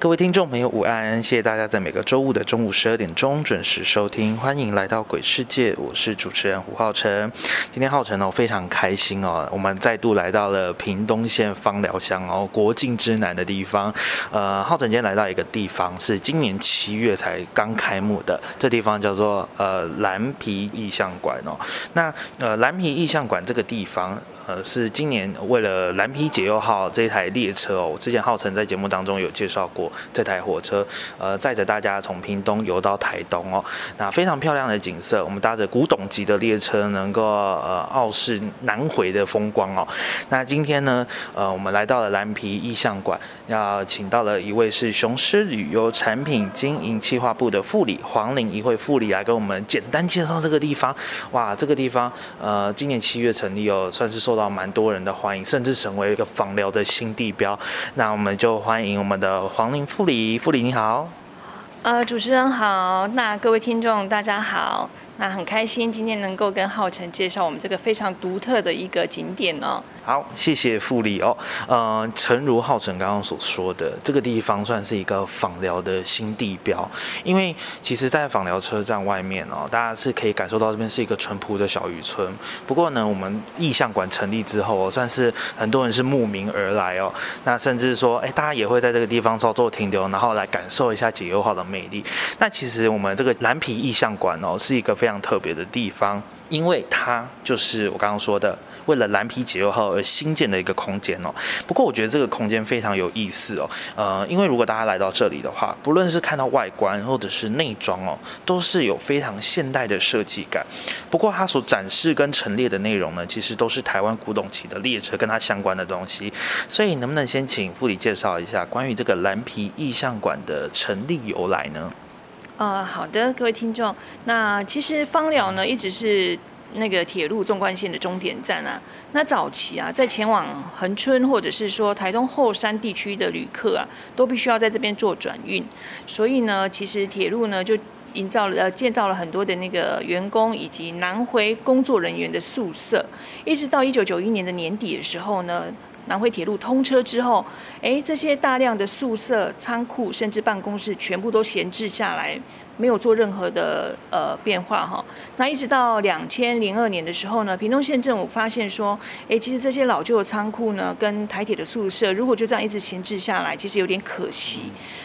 各位听众朋友，午安！谢谢大家在每个周五的中午十二点钟准时收听，欢迎来到鬼世界，我是主持人胡浩辰。今天浩辰哦非常开心哦，我们再度来到了屏东县芳寮乡哦，国境之南的地方。呃，浩辰今天来到一个地方，是今年七月才刚开幕的，这地方叫做呃蓝皮意象馆哦。那呃蓝皮意象馆这个地方。呃，是今年为了蓝皮解忧号这台列车哦，之前浩辰在节目当中有介绍过这台火车，呃，载着大家从屏东游到台东哦，那非常漂亮的景色，我们搭着古董级的列车，能够呃傲视南回的风光哦。那今天呢，呃，我们来到了蓝皮意象馆，要请到了一位是雄狮旅游产品经营企划部的副理黄玲一会副理来跟我们简单介绍这个地方。哇，这个地方呃，今年七月成立哦，算是受到。蛮多人的欢迎，甚至成为一个访疗的新地标。那我们就欢迎我们的黄玲傅里傅里，你好。呃，主持人好，那各位听众大家好。那很开心今天能够跟浩辰介绍我们这个非常独特的一个景点哦。好，谢谢傅理哦。呃，诚如浩辰刚刚所说的，这个地方算是一个访寮的新地标，因为其实，在访寮车站外面哦，大家是可以感受到这边是一个淳朴的小渔村。不过呢，我们意象馆成立之后，算是很多人是慕名而来哦。那甚至说，哎，大家也会在这个地方稍作停留，然后来感受一下解忧号的魅力。那其实我们这个蓝皮意象馆哦，是一个非常特别的地方，因为它就是我刚刚说的，为了蓝皮解忧号而新建的一个空间哦。不过我觉得这个空间非常有意思哦，呃，因为如果大家来到这里的话，不论是看到外观或者是内装哦，都是有非常现代的设计感。不过它所展示跟陈列的内容呢，其实都是台湾古董期的列车跟它相关的东西。所以能不能先请副理介绍一下关于这个蓝皮意象馆的成立由来呢？呃，好的，各位听众，那其实芳寮呢一直是那个铁路纵贯线的终点站啊。那早期啊，在前往恒春或者是说台东后山地区的旅客啊，都必须要在这边做转运。所以呢，其实铁路呢就营造了呃建造了很多的那个员工以及南回工作人员的宿舍，一直到一九九一年的年底的时候呢。南回铁路通车之后，哎，这些大量的宿舍、仓库甚至办公室全部都闲置下来，没有做任何的呃变化哈。那一直到两千零二年的时候呢，屏东县政府发现说，哎，其实这些老旧的仓库呢，跟台铁的宿舍，如果就这样一直闲置下来，其实有点可惜。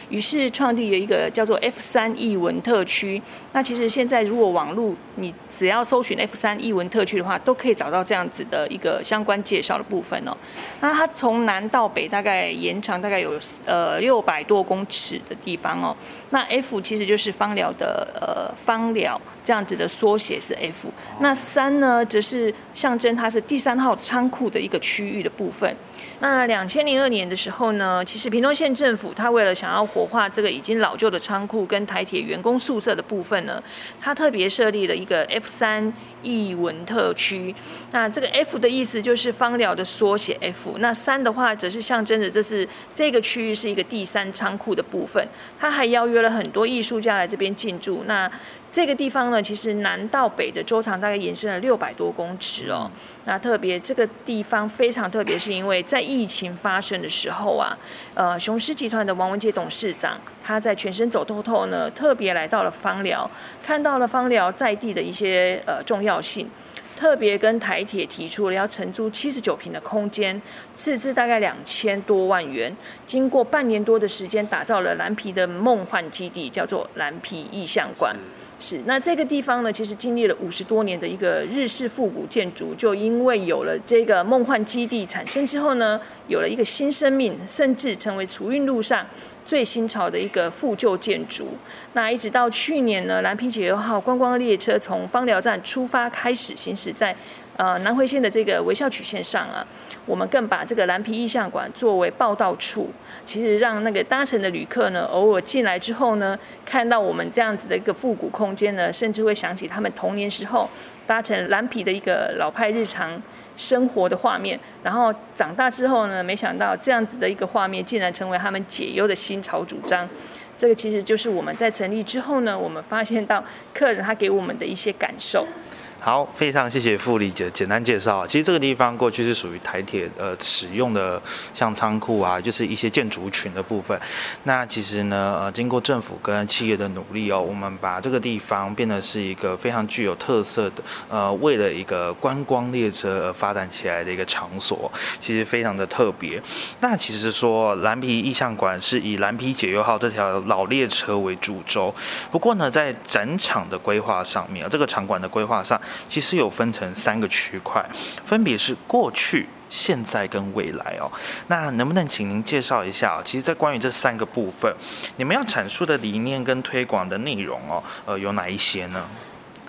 于是创立了一个叫做 F 三艺文特区。那其实现在如果网络你只要搜寻 F 三艺文特区的话，都可以找到这样子的一个相关介绍的部分哦。那它从南到北大概延长大概有呃六百多公尺的地方哦。那 F 其实就是芳疗的呃芳疗这样子的缩写是 F。那三呢，则是象征它是第三号仓库的一个区域的部分。那两千零二年的时候呢，其实屏东县政府它为了想要活化这个已经老旧的仓库跟台铁员工宿舍的部分呢，它特别设立了一个 F 三艺文特区。那这个 F 的意思就是芳疗的缩写 F，那三的话则是象征着这是这个区域是一个第三仓库的部分。它还邀约了很多艺术家来这边进驻。那这个地方呢，其实南到北的周长大概延伸了六百多公尺哦。那特别这个地方非常特别，是因为在疫情发生的时候啊，呃，雄狮集团的王文杰董事长他在全身走透透呢，特别来到了芳寮，看到了芳寮在地的一些呃重要性，特别跟台铁提出了要承租七十九平的空间，斥资大概两千多万元，经过半年多的时间，打造了蓝皮的梦幻基地，叫做蓝皮意象馆。是，那这个地方呢，其实经历了五十多年的一个日式复古建筑，就因为有了这个梦幻基地产生之后呢，有了一个新生命，甚至成为储运路上最新潮的一个复旧建筑。那一直到去年呢，蓝皮解忧号观光列车从芳寮站出发开始行驶在呃南回线的这个微笑曲线上啊，我们更把这个蓝皮意象馆作为报道处。其实让那个搭乘的旅客呢，偶尔进来之后呢，看到我们这样子的一个复古空间呢，甚至会想起他们童年时候搭乘蓝皮的一个老派日常生活的画面。然后长大之后呢，没想到这样子的一个画面竟然成为他们解忧的新潮主张。这个其实就是我们在成立之后呢，我们发现到客人他给我们的一些感受。好，非常谢谢傅理姐简单介绍。其实这个地方过去是属于台铁呃使用的，像仓库啊，就是一些建筑群的部分。那其实呢，呃，经过政府跟企业的努力哦，我们把这个地方变得是一个非常具有特色的，呃，为了一个观光列车而发展起来的一个场所，其实非常的特别。那其实说蓝皮意象馆是以蓝皮解忧号这条老列车为主轴，不过呢，在展场的规划上面，这个场馆的规划上。其实有分成三个区块，分别是过去、现在跟未来哦。那能不能请您介绍一下？其实，在关于这三个部分，你们要阐述的理念跟推广的内容哦，呃，有哪一些呢？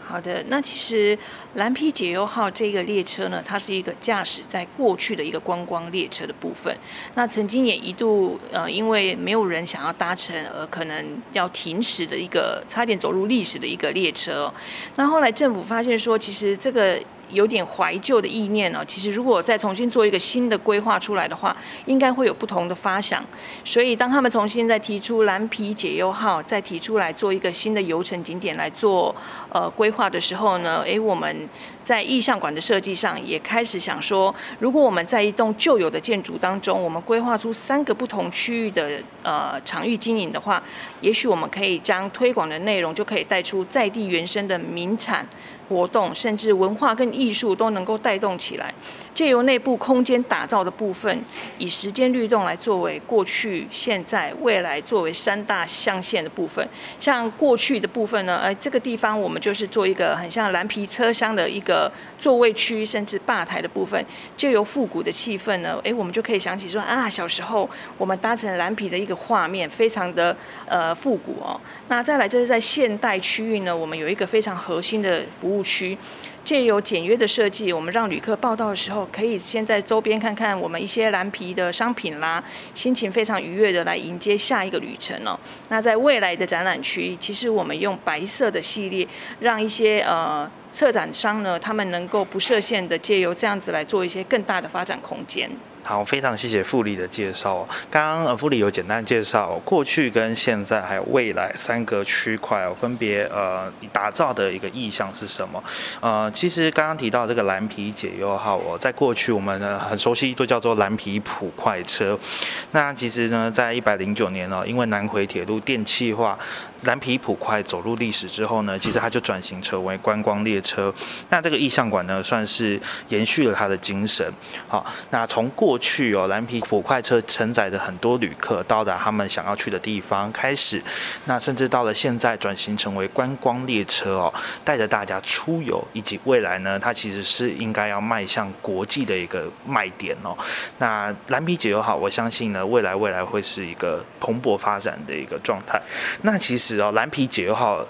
好的，那其实蓝皮解忧号这个列车呢，它是一个驾驶在过去的一个观光列车的部分。那曾经也一度呃，因为没有人想要搭乘，而可能要停驶的一个差点走入历史的一个列车。那后来政府发现说，其实这个。有点怀旧的意念呢。其实，如果再重新做一个新的规划出来的话，应该会有不同的发想。所以，当他们重新再提出蓝皮解忧号，再提出来做一个新的游程景点来做呃规划的时候呢，诶，我们在意象馆的设计上也开始想说，如果我们在一栋旧有的建筑当中，我们规划出三个不同区域的呃场域经营的话，也许我们可以将推广的内容就可以带出在地原生的名产。活动甚至文化跟艺术都能够带动起来，借由内部空间打造的部分，以时间律动来作为过去、现在、未来作为三大象限的部分。像过去的部分呢，呃，这个地方我们就是做一个很像蓝皮车厢的一个座位区，甚至吧台的部分，借由复古的气氛呢，诶，我们就可以想起说啊，小时候我们搭乘蓝皮的一个画面，非常的呃复古哦。那再来就是在现代区域呢，我们有一个非常核心的服务。区，借由简约的设计，我们让旅客报道的时候，可以先在周边看看我们一些蓝皮的商品啦，心情非常愉悦的来迎接下一个旅程哦。那在未来的展览区，其实我们用白色的系列，让一些呃策展商呢，他们能够不设限的借由这样子来做一些更大的发展空间。好，非常谢谢傅理的介绍。刚刚呃，傅理有简单介绍过去跟现在还有未来三个区块哦，分别呃打造的一个意向是什么？呃，其实刚刚提到这个蓝皮解忧号哦，在过去我们呢很熟悉，都叫做蓝皮普快车。那其实呢，在一百零九年哦，因为南回铁路电气化，蓝皮普快走入历史之后呢，其实它就转型成为观光列车。那这个意象馆呢，算是延续了它的精神。好，那从过去哦，蓝皮普快车承载着很多旅客到达他们想要去的地方，开始，那甚至到了现在转型成为观光列车哦，带着大家出游，以及未来呢，它其实是应该要迈向国际的一个卖点哦。那蓝皮解忧好，我相信呢，未来未来会是一个蓬勃发展的一个状态。那其实哦，蓝皮解忧号。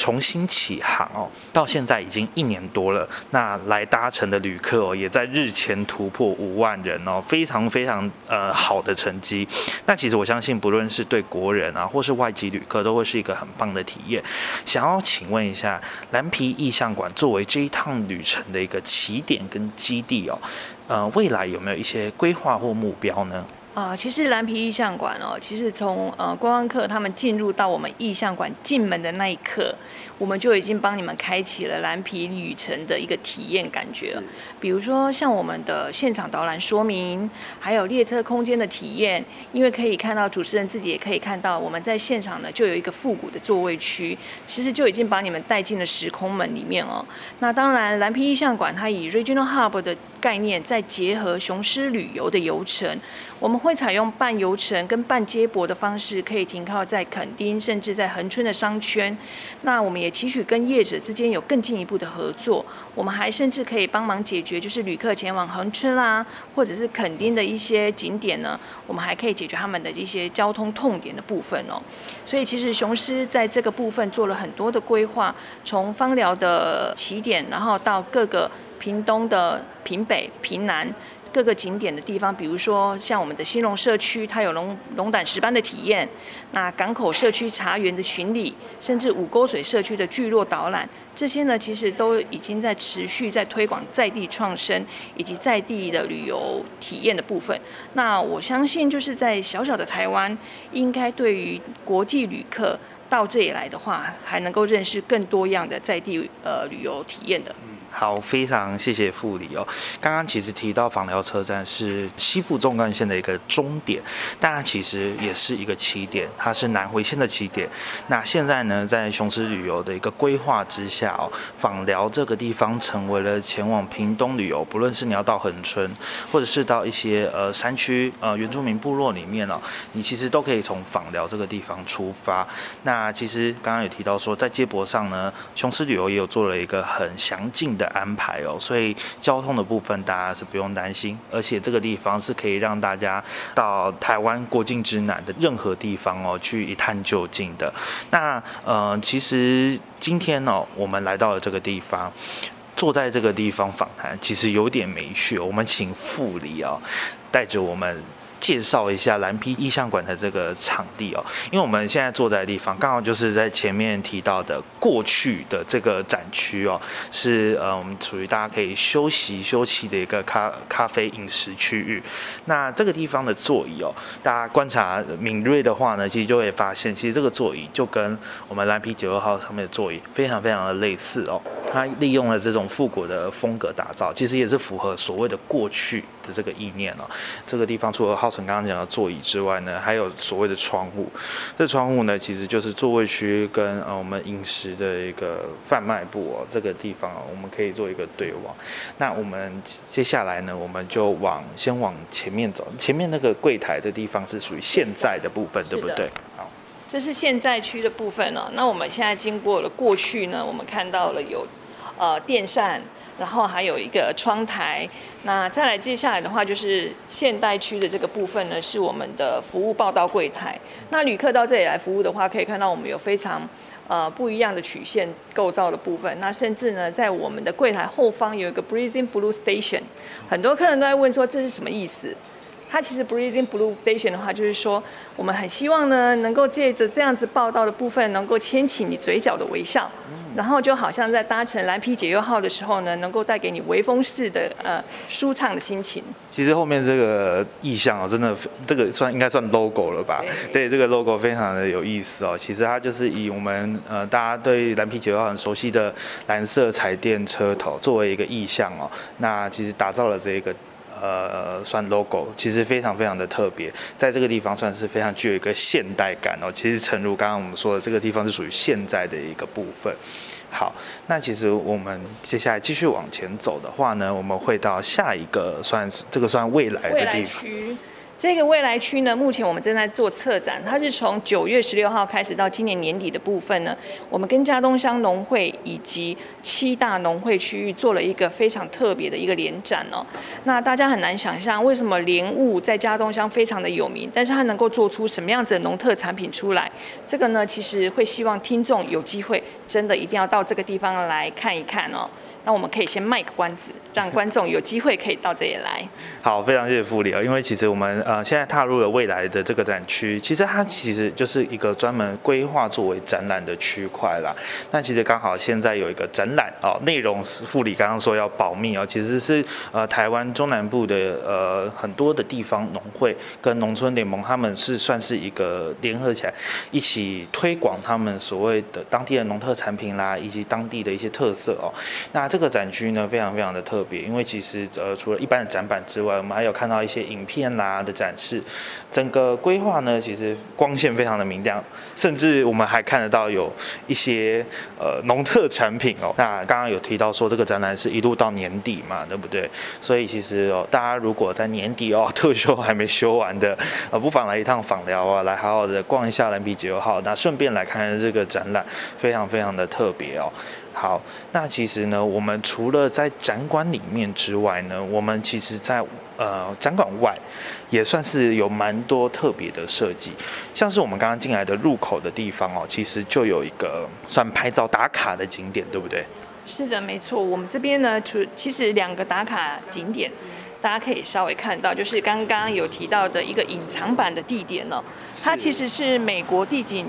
重新起航哦，到现在已经一年多了。那来搭乘的旅客哦，也在日前突破五万人哦，非常非常呃好的成绩。那其实我相信，不论是对国人啊，或是外籍旅客，都会是一个很棒的体验。想要请问一下，蓝皮意象馆作为这一趟旅程的一个起点跟基地哦，呃，未来有没有一些规划或目标呢？啊，其实蓝皮意象馆哦，其实从呃观光客他们进入到我们意象馆进门的那一刻，我们就已经帮你们开启了蓝皮旅程的一个体验感觉了。比如说像我们的现场导览说明，还有列车空间的体验，因为可以看到主持人自己也可以看到，我们在现场呢就有一个复古的座位区，其实就已经把你们带进了时空门里面哦。那当然，蓝皮意象馆它以 Regional Hub 的概念，再结合雄狮旅游的游程，我们会会采用半游程跟半接驳的方式，可以停靠在垦丁，甚至在恒春的商圈。那我们也期许跟业者之间有更进一步的合作，我们还甚至可以帮忙解决，就是旅客前往恒春啦，或者是垦丁的一些景点呢，我们还可以解决他们的一些交通痛点的部分哦。所以其实雄狮在这个部分做了很多的规划，从芳寮的起点，然后到各个屏东的屏北、屏南。各个景点的地方，比如说像我们的新隆社区，它有龙龙胆石斑的体验；那港口社区茶园的巡礼，甚至五沟水社区的聚落导览，这些呢，其实都已经在持续在推广在地创生以及在地的旅游体验的部分。那我相信，就是在小小的台湾，应该对于国际旅客到这里来的话，还能够认识更多样的在地呃旅游体验的。好，非常谢谢副理哦。刚刚其实提到访寮车站是西部纵贯线的一个终点，但它其实也是一个起点，它是南回线的起点。那现在呢，在雄狮旅游的一个规划之下哦，访寮这个地方成为了前往屏东旅游，不论是你要到恒春，或者是到一些呃山区呃原住民部落里面哦，你其实都可以从访寮这个地方出发。那其实刚刚有提到说，在接驳上呢，雄狮旅游也有做了一个很详尽的。安排哦，所以交通的部分大家是不用担心，而且这个地方是可以让大家到台湾国境之南的任何地方哦去一探究竟的。那呃，其实今天呢，我们来到了这个地方，坐在这个地方访谈，其实有点没趣。我们请副理啊，带着我们。介绍一下蓝皮意象馆的这个场地哦，因为我们现在坐在的地方刚好就是在前面提到的过去的这个展区哦，是呃我们属于大家可以休息休憩的一个咖咖啡饮食区域。那这个地方的座椅哦，大家观察敏锐的话呢，其实就会发现，其实这个座椅就跟我们蓝皮九二号上面的座椅非常非常的类似哦。它利用了这种复古的风格打造，其实也是符合所谓的过去的这个意念哦。这个地方除了浩辰刚刚讲的座椅之外呢，还有所谓的窗户。这窗户呢，其实就是座位区跟呃我们饮食的一个贩卖部哦。这个地方我们可以做一个对望。那我们接下来呢，我们就往先往前面走。前面那个柜台的地方是属于现在的部分，对不对？好。这是现在区的部分了。那我们现在经过了过去呢，我们看到了有呃电扇，然后还有一个窗台。那再来接下来的话，就是现代区的这个部分呢，是我们的服务报到柜台。那旅客到这里来服务的话，可以看到我们有非常呃不一样的曲线构造的部分。那甚至呢，在我们的柜台后方有一个 Breezing Blue Station，很多客人都在问说这是什么意思。它其实 breathing blue station 的话，就是说我们很希望呢，能够借着这样子报道的部分，能够牵起你嘴角的微笑，然后就好像在搭乘蓝皮解忧号的时候呢，能够带给你微风式的呃舒畅的心情。其实后面这个意象啊，真的这个算应该算 logo 了吧？对，这个 logo 非常的有意思哦。其实它就是以我们呃大家对蓝皮解忧号很熟悉的蓝色彩电车头作为一个意象哦，那其实打造了这一个。呃，算 logo，其实非常非常的特别，在这个地方算是非常具有一个现代感哦。其实诚如刚刚我们说的，这个地方是属于现在的一个部分。好，那其实我们接下来继续往前走的话呢，我们会到下一个算是这个算未来的地方。这个未来区呢，目前我们正在做策展，它是从九月十六号开始到今年年底的部分呢，我们跟嘉东乡农会以及七大农会区域做了一个非常特别的一个联展哦。那大家很难想象，为什么莲雾在嘉东乡非常的有名，但是它能够做出什么样子的农特产品出来？这个呢，其实会希望听众有机会，真的一定要到这个地方来看一看哦。那我们可以先卖个关子，让观众有机会可以到这里来。好，非常谢谢傅理啊，因为其实我们呃现在踏入了未来的这个展区，其实它其实就是一个专门规划作为展览的区块啦。那其实刚好现在有一个展览哦，内容是傅理刚刚说要保密哦，其实是呃台湾中南部的呃很多的地方农会跟农村联盟，他们是算是一个联合起来一起推广他们所谓的当地的农特产品啦，以及当地的一些特色哦。那这这个展区呢非常非常的特别，因为其实呃除了一般的展板之外，我们还有看到一些影片啦的展示。整个规划呢，其实光线非常的明亮，甚至我们还看得到有一些呃农特产品哦。那刚刚有提到说这个展览是一路到年底嘛，对不对？所以其实哦，大家如果在年底哦特休还没休完的，呃，不妨来一趟访寮啊，来好好的逛一下蓝皮解忧号，那顺便来看看这个展览，非常非常的特别哦。好，那其实呢，我们除了在展馆里面之外呢，我们其实在呃展馆外也算是有蛮多特别的设计，像是我们刚刚进来的入口的地方哦，其实就有一个算拍照打卡的景点，对不对？是的，没错。我们这边呢，除其实两个打卡景点，大家可以稍微看到，就是刚刚有提到的一个隐藏版的地点哦，它其实是美国地景。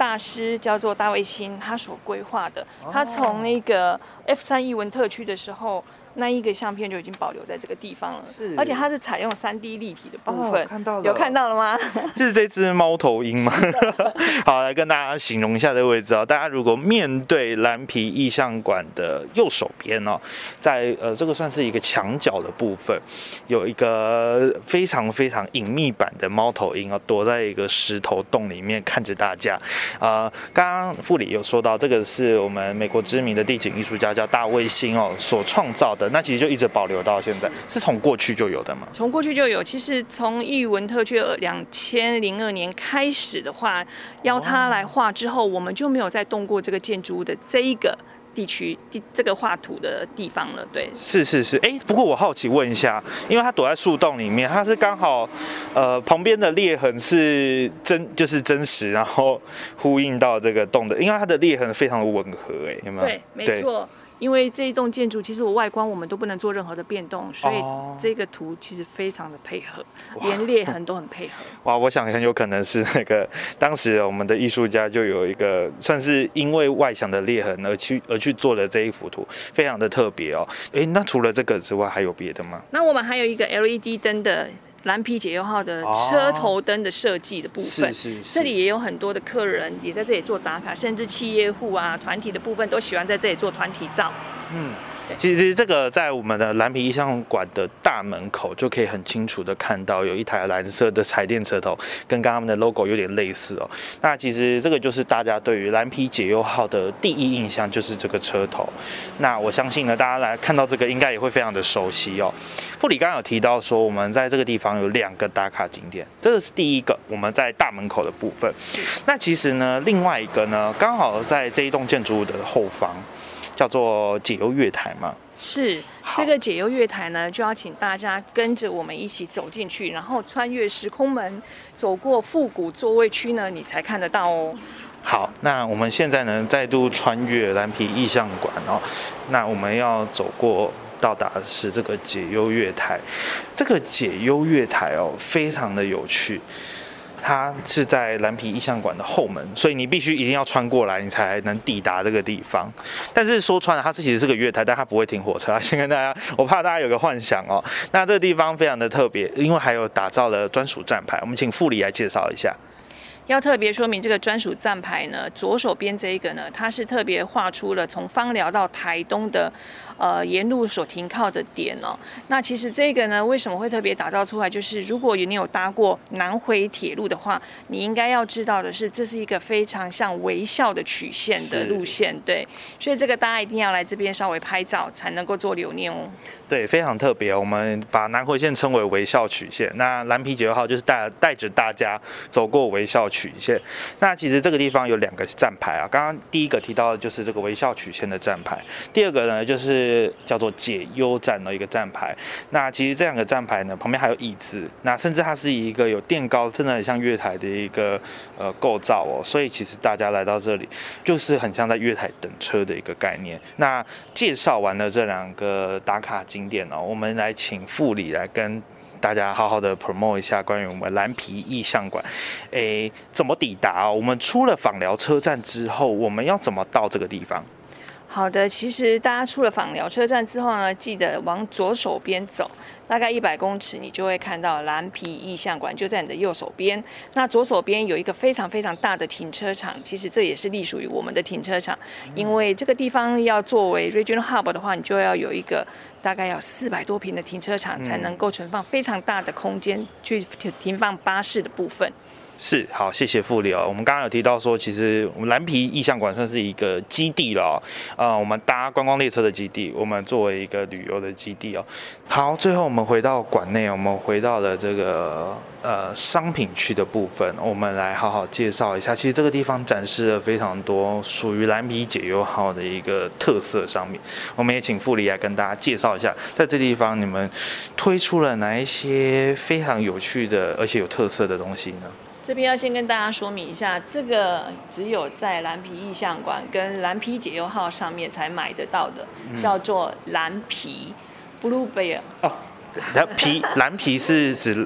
大师叫做大卫星，他所规划的，他从那个 F 三艺文特区的时候。那一个相片就已经保留在这个地方了，是，而且它是采用三 D 立体的部分，看到了，有看到了吗？是这只猫头鹰吗？好，来跟大家形容一下这个位置哦。大家如果面对蓝皮意象馆的右手边哦，在呃这个算是一个墙角的部分，有一个非常非常隐秘版的猫头鹰哦，躲在一个石头洞里面看着大家。呃，刚刚副理有说到，这个是我们美国知名的地景艺术家叫大卫星哦所创造。那其实就一直保留到现在，是从过去就有的吗？从过去就有。其实从艺文特区两千零二年开始的话，邀他来画之后，我们就没有再动过这个建筑物的这一个地区地这个画图的地方了。对，是是是。哎，不过我好奇问一下，因为它躲在树洞里面，它是刚好呃旁边的裂痕是真就是真实，然后呼应到这个洞的，因为它的裂痕非常的吻合，哎，有没有？对，没错。因为这一栋建筑，其实我外观我们都不能做任何的变动，所以这个图其实非常的配合，连裂痕都很配合。哇，我想很有可能是那个当时我们的艺术家就有一个算是因为外墙的裂痕而去而去做的这一幅图，非常的特别哦。哎，那除了这个之外还有别的吗？那我们还有一个 LED 灯的。蓝皮解忧号的车头灯的设计的部分，这里也有很多的客人也在这里做打卡，甚至企业户啊、团体的部分都喜欢在这里做团体照。嗯。其实这个在我们的蓝皮意象馆的大门口就可以很清楚的看到，有一台蓝色的彩电车头，跟刚刚的 logo 有点类似哦。那其实这个就是大家对于蓝皮解忧号的第一印象，就是这个车头。那我相信呢，大家来看到这个应该也会非常的熟悉哦。布里刚刚有提到说，我们在这个地方有两个打卡景点，这个是第一个，我们在大门口的部分。那其实呢，另外一个呢，刚好在这一栋建筑物的后方。叫做解忧月台嘛，是这个解忧月台呢，就要请大家跟着我们一起走进去，然后穿越时空门，走过复古座位区呢，你才看得到哦。好，那我们现在呢，再度穿越蓝皮意象馆哦，那我们要走过到达的是这个解忧月台，这个解忧月台哦，非常的有趣。它是在蓝皮意象馆的后门，所以你必须一定要穿过来，你才能抵达这个地方。但是说穿了，它是其实是个月台，但它不会停火车。先跟大家，我怕大家有个幻想哦。那这个地方非常的特别，因为还有打造了专属站牌。我们请副理来介绍一下。要特别说明这个专属站牌呢，左手边这一个呢，它是特别画出了从芳寮到台东的。呃，沿路所停靠的点哦，那其实这个呢，为什么会特别打造出来？就是如果你有搭过南回铁路的话，你应该要知道的是，这是一个非常像微笑的曲线的路线，对。所以这个大家一定要来这边稍微拍照，才能够做留念哦。对，非常特别。我们把南回线称为微笑曲线，那蓝皮九号就是带带着大家走过微笑曲线。那其实这个地方有两个站牌啊，刚刚第一个提到的就是这个微笑曲线的站牌，第二个呢就是。叫做解忧站的一个站牌，那其实这两个站牌呢，旁边还有椅子，那甚至它是一个有垫高，真的很像月台的一个呃构造哦，所以其实大家来到这里，就是很像在月台等车的一个概念。那介绍完了这两个打卡景点哦，我们来请副理来跟大家好好的 promote 一下关于我们蓝皮意象馆，诶，怎么抵达？我们出了访寮车站之后，我们要怎么到这个地方？好的，其实大家出了访寮车站之后呢，记得往左手边走，大概一百公尺，你就会看到蓝皮意象馆，就在你的右手边。那左手边有一个非常非常大的停车场，其实这也是隶属于我们的停车场，因为这个地方要作为 regional hub 的话，你就要有一个大概要四百多平的停车场，才能够存放非常大的空间去停停放巴士的部分。是好，谢谢傅里哦。我们刚刚有提到说，其实我们蓝皮意象馆算是一个基地了，呃，我们搭观光列车的基地，我们作为一个旅游的基地哦。好，最后我们回到馆内，我们回到了这个呃商品区的部分，我们来好好介绍一下。其实这个地方展示了非常多属于蓝皮解忧号的一个特色商品，我们也请傅里来跟大家介绍一下，在这地方你们推出了哪一些非常有趣的而且有特色的东西呢？这边要先跟大家说明一下，这个只有在蓝皮意象馆跟蓝皮解忧号上面才买得到的，叫做蓝皮 （Blue Bear）。哦，它皮蓝皮是指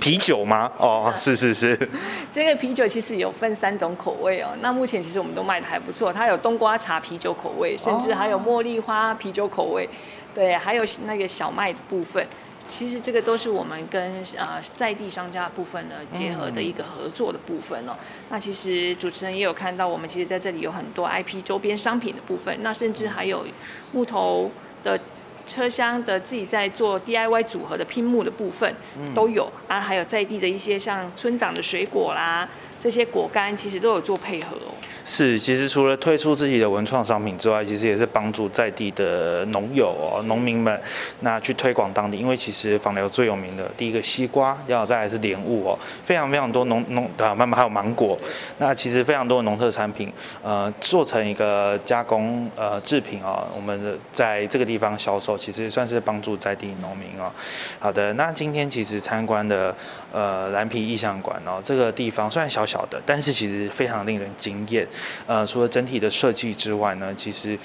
啤酒吗？哦，是是是。这个啤酒其实有分三种口味哦。那目前其实我们都卖的还不错，它有冬瓜茶啤酒口味，甚至还有茉莉花啤酒口味，对，还有那个小麦的部分。其实这个都是我们跟呃在地商家部分呢结合的一个合作的部分哦。那其实主持人也有看到，我们其实在这里有很多 IP 周边商品的部分，那甚至还有木头的车厢的自己在做 DIY 组合的拼木的部分都有，啊，还有在地的一些像村长的水果啦。这些果干其实都有做配合哦。是，其实除了推出自己的文创商品之外，其实也是帮助在地的农友哦、农民们，那去推广当地。因为其实访寮最有名的第一个西瓜，然后再来是莲雾哦，非常非常多农农啊，慢慢还有芒果。那其实非常多的农特产品，呃，做成一个加工呃制品哦，我们的在这个地方销售，其实算是帮助在地农民哦。好的，那今天其实参观的呃蓝皮意象馆哦，这个地方虽然小小。小的，但是其实非常令人惊艳。呃，除了整体的设计之外呢，其实，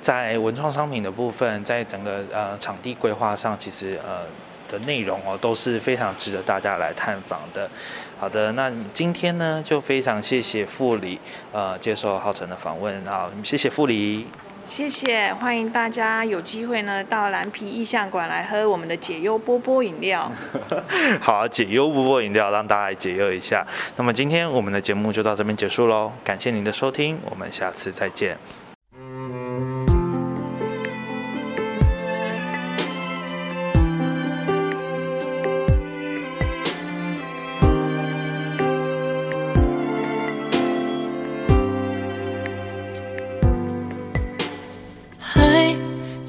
在文创商品的部分，在整个呃场地规划上，其实呃的内容哦都是非常值得大家来探访的。好的，那今天呢就非常谢谢傅理呃接受浩辰的访问好，谢谢傅理。谢谢，欢迎大家有机会呢到蓝皮意象馆来喝我们的解忧波波饮料。好，解忧波波饮料让大家来解忧一下。那么今天我们的节目就到这边结束喽，感谢您的收听，我们下次再见。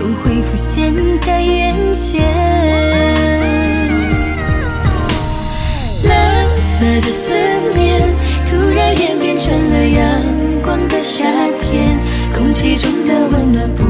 又会浮现在眼前，蓝色的思念突然演变成了阳光的夏天，空气中的温暖不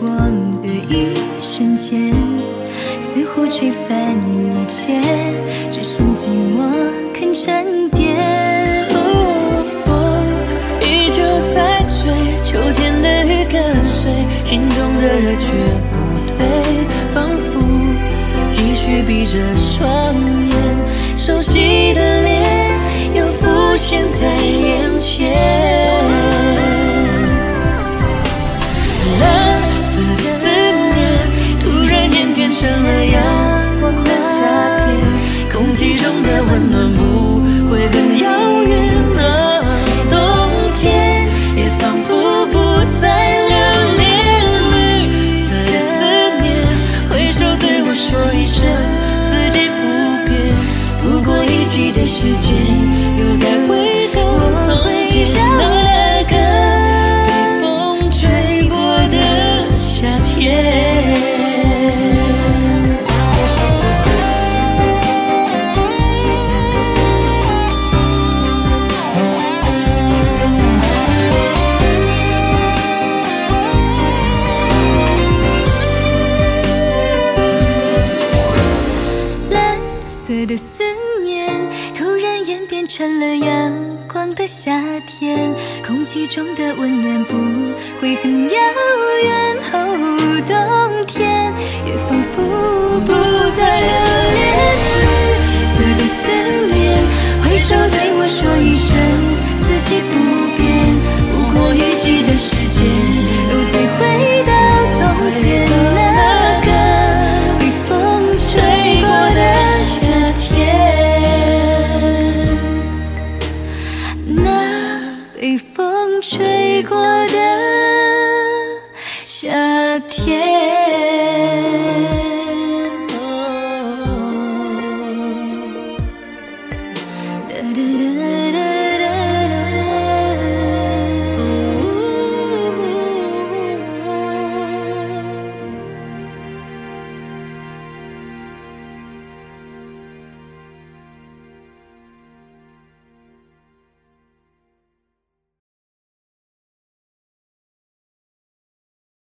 光的一瞬间，似乎吹翻一切，只剩寂寞肯沉淀。风依旧在吹，秋天的雨跟随，心中的热却不退，仿佛继续闭着双眼，熟悉的脸又浮现在一起的时间。会很